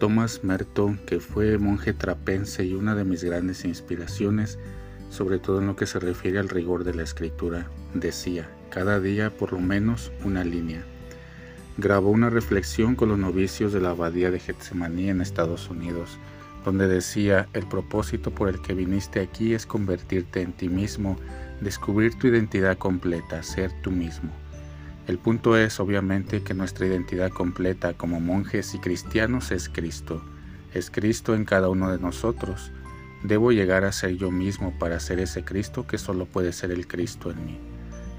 Thomas Merton, que fue monje trapense y una de mis grandes inspiraciones, sobre todo en lo que se refiere al rigor de la escritura, decía, cada día por lo menos una línea. Grabó una reflexión con los novicios de la abadía de Getsemaní en Estados Unidos, donde decía, el propósito por el que viniste aquí es convertirte en ti mismo, descubrir tu identidad completa, ser tú mismo. El punto es, obviamente, que nuestra identidad completa como monjes y cristianos es Cristo. Es Cristo en cada uno de nosotros. Debo llegar a ser yo mismo para ser ese Cristo que solo puede ser el Cristo en mí.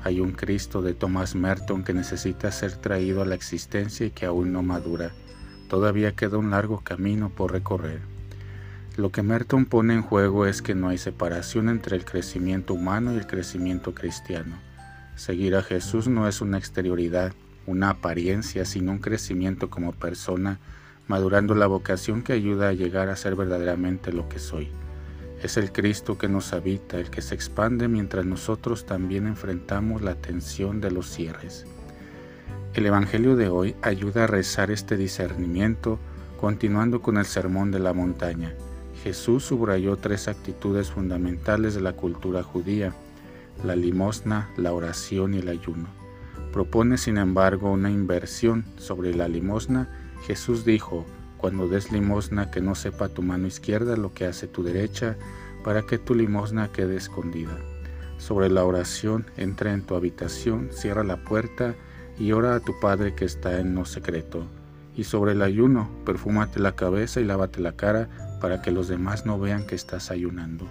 Hay un Cristo de Thomas Merton que necesita ser traído a la existencia y que aún no madura. Todavía queda un largo camino por recorrer. Lo que Merton pone en juego es que no hay separación entre el crecimiento humano y el crecimiento cristiano. Seguir a Jesús no es una exterioridad, una apariencia, sino un crecimiento como persona, madurando la vocación que ayuda a llegar a ser verdaderamente lo que soy. Es el Cristo que nos habita, el que se expande mientras nosotros también enfrentamos la tensión de los cierres. El Evangelio de hoy ayuda a rezar este discernimiento, continuando con el Sermón de la Montaña. Jesús subrayó tres actitudes fundamentales de la cultura judía, la limosna, la oración y el ayuno. Propone, sin embargo, una inversión sobre la limosna. Jesús dijo, cuando des limosna que no sepa tu mano izquierda lo que hace tu derecha, para que tu limosna quede escondida. Sobre la oración, entra en tu habitación, cierra la puerta y ora a tu Padre que está en no secreto. Y sobre el ayuno, perfúmate la cabeza y lávate la cara para que los demás no vean que estás ayunando.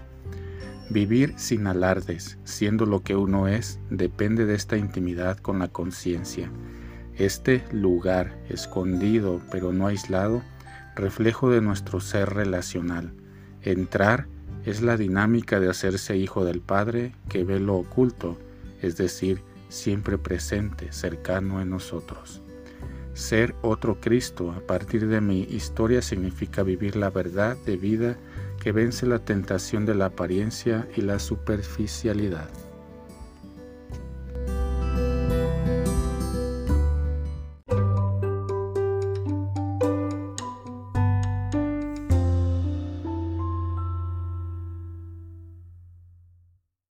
Vivir sin alardes, siendo lo que uno es, depende de esta intimidad con la conciencia. Este lugar, escondido pero no aislado, reflejo de nuestro ser relacional. Entrar es la dinámica de hacerse hijo del Padre que ve lo oculto, es decir, siempre presente, cercano en nosotros. Ser otro Cristo a partir de mi historia significa vivir la verdad de vida que vence la tentación de la apariencia y la superficialidad.